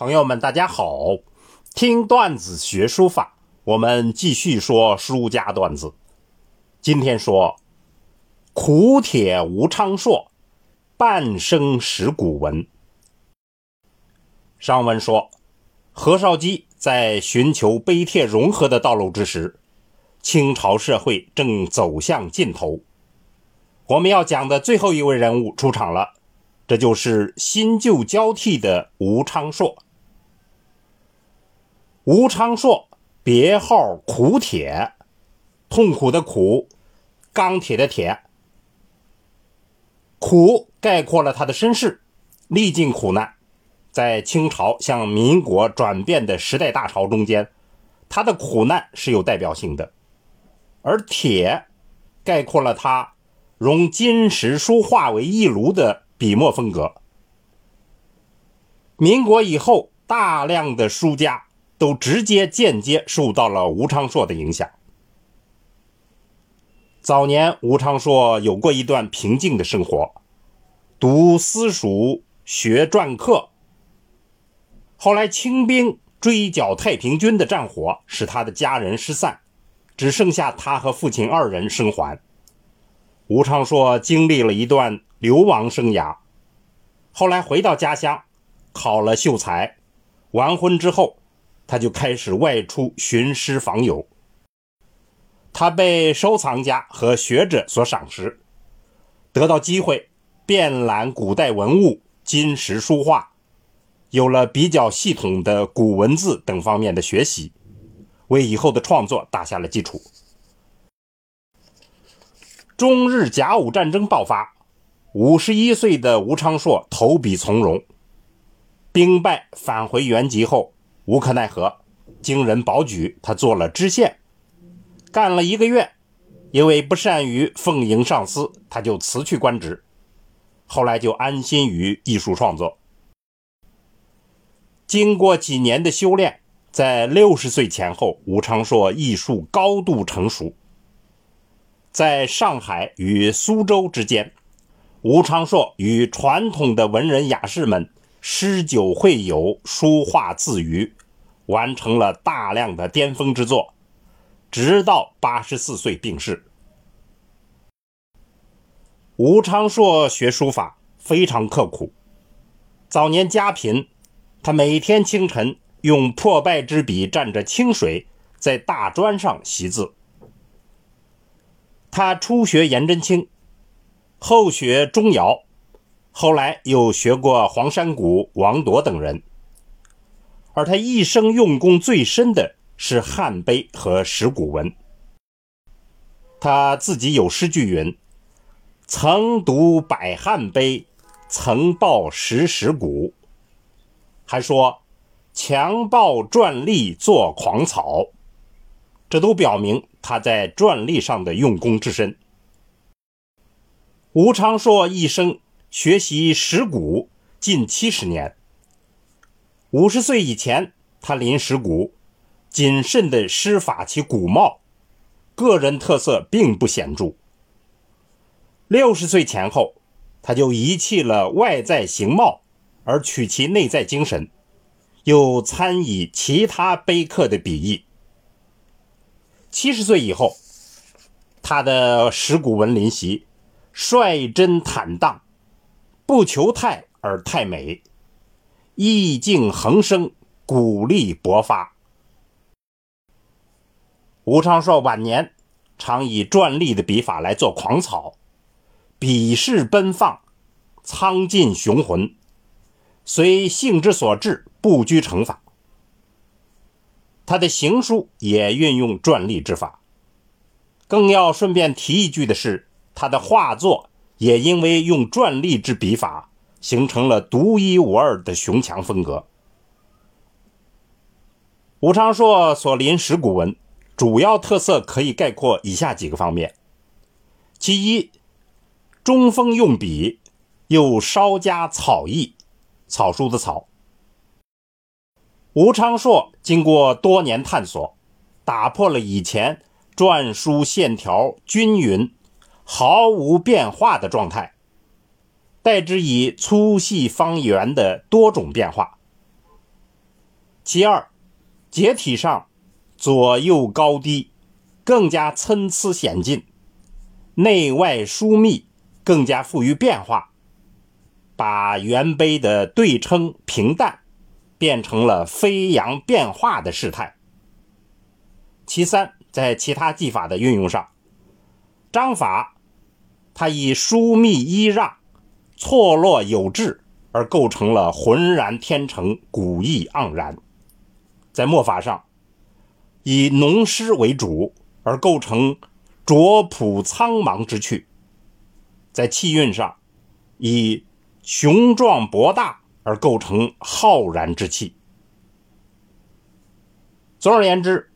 朋友们，大家好！听段子学书法，我们继续说书家段子。今天说苦铁吴昌硕，半生识古文。上文说，何绍基在寻求碑帖融合的道路之时，清朝社会正走向尽头。我们要讲的最后一位人物出场了，这就是新旧交替的吴昌硕。吴昌硕，别号苦铁，痛苦的苦，钢铁的铁。苦概括了他的身世，历尽苦难，在清朝向民国转变的时代大潮中间，他的苦难是有代表性的。而铁，概括了他融金石书画为一炉的笔墨风格。民国以后，大量的书家。都直接、间接受到了吴昌硕的影响。早年，吴昌硕有过一段平静的生活，读私塾，学篆刻。后来，清兵追剿太平军的战火使他的家人失散，只剩下他和父亲二人生还。吴昌硕经历了一段流亡生涯，后来回到家乡，考了秀才，完婚之后。他就开始外出寻师访友。他被收藏家和学者所赏识，得到机会遍览古代文物、金石书画，有了比较系统的古文字等方面的学习，为以后的创作打下了基础。中日甲午战争爆发，五十一岁的吴昌硕投笔从戎，兵败返回原籍后。无可奈何，经人保举，他做了知县，干了一个月，因为不善于奉迎上司，他就辞去官职。后来就安心于艺术创作。经过几年的修炼，在六十岁前后，吴昌硕艺术高度成熟。在上海与苏州之间，吴昌硕与传统的文人雅士们诗酒会友，书画自娱。完成了大量的巅峰之作，直到八十四岁病逝。吴昌硕学书法非常刻苦，早年家贫，他每天清晨用破败之笔蘸着清水，在大砖上习字。他初学颜真卿，后学钟繇，后来又学过黄山谷、王铎等人。而他一生用功最深的是汉碑和石鼓文。他自己有诗句云：“曾读百汉碑，曾抱十石鼓。”还说：“强抱篆隶作狂草。”这都表明他在篆隶上的用功之深。吴昌硕一生学习石鼓近七十年。五十岁以前，他临石鼓，谨慎地施法其骨貌，个人特色并不显著。六十岁前后，他就遗弃了外在形貌，而取其内在精神，又参以其他碑刻的笔意。七十岁以后，他的石鼓文临习，率真坦荡，不求太而太美。意境横生，鼓励勃发。吴昌硕晚年常以篆隶的笔法来做狂草，笔势奔放，苍劲雄浑，随性之所至，不拘成法。他的行书也运用篆隶之法。更要顺便提一句的是，他的画作也因为用篆隶之笔法。形成了独一无二的雄强风格。吴昌硕所临石鼓文，主要特色可以概括以下几个方面：其一，中锋用笔，又稍加草意，草书的草。吴昌硕经过多年探索，打破了以前篆书线条均匀、毫无变化的状态。代之以粗细方圆的多种变化，其二，结体上左右高低更加参差险峻，内外疏密更加富于变化，把原碑的对称平淡变成了飞扬变化的事态。其三，在其他技法的运用上，章法它以疏密依让、错落有致而构成了浑然天成、古意盎然；在墨法上，以浓湿为主而构成拙朴苍茫之趣；在气韵上，以雄壮博大而构成浩然之气。总而言之，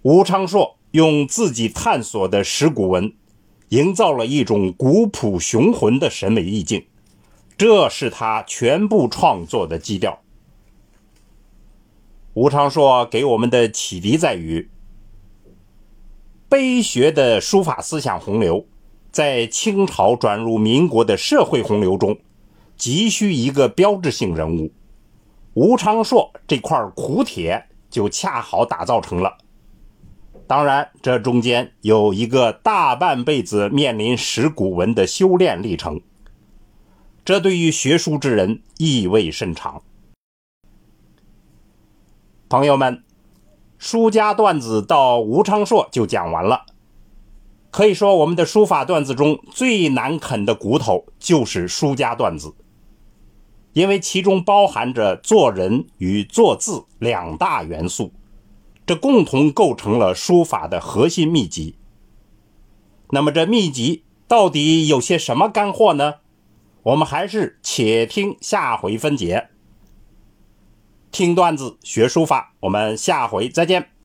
吴昌硕用自己探索的石鼓文，营造了一种古朴雄浑的审美意境，这是他全部创作的基调。吴昌硕给我们的启迪在于，碑学的书法思想洪流，在清朝转入民国的社会洪流中，急需一个标志性人物。吴昌硕这块苦铁就恰好打造成了。当然，这中间有一个大半辈子面临石鼓文的修炼历程，这对于学书之人意味深长。朋友们，书家段子到吴昌硕就讲完了。可以说，我们的书法段子中最难啃的骨头就是书家段子，因为其中包含着做人与做字两大元素。这共同构成了书法的核心秘籍。那么，这秘籍到底有些什么干货呢？我们还是且听下回分解。听段子学书法，我们下回再见。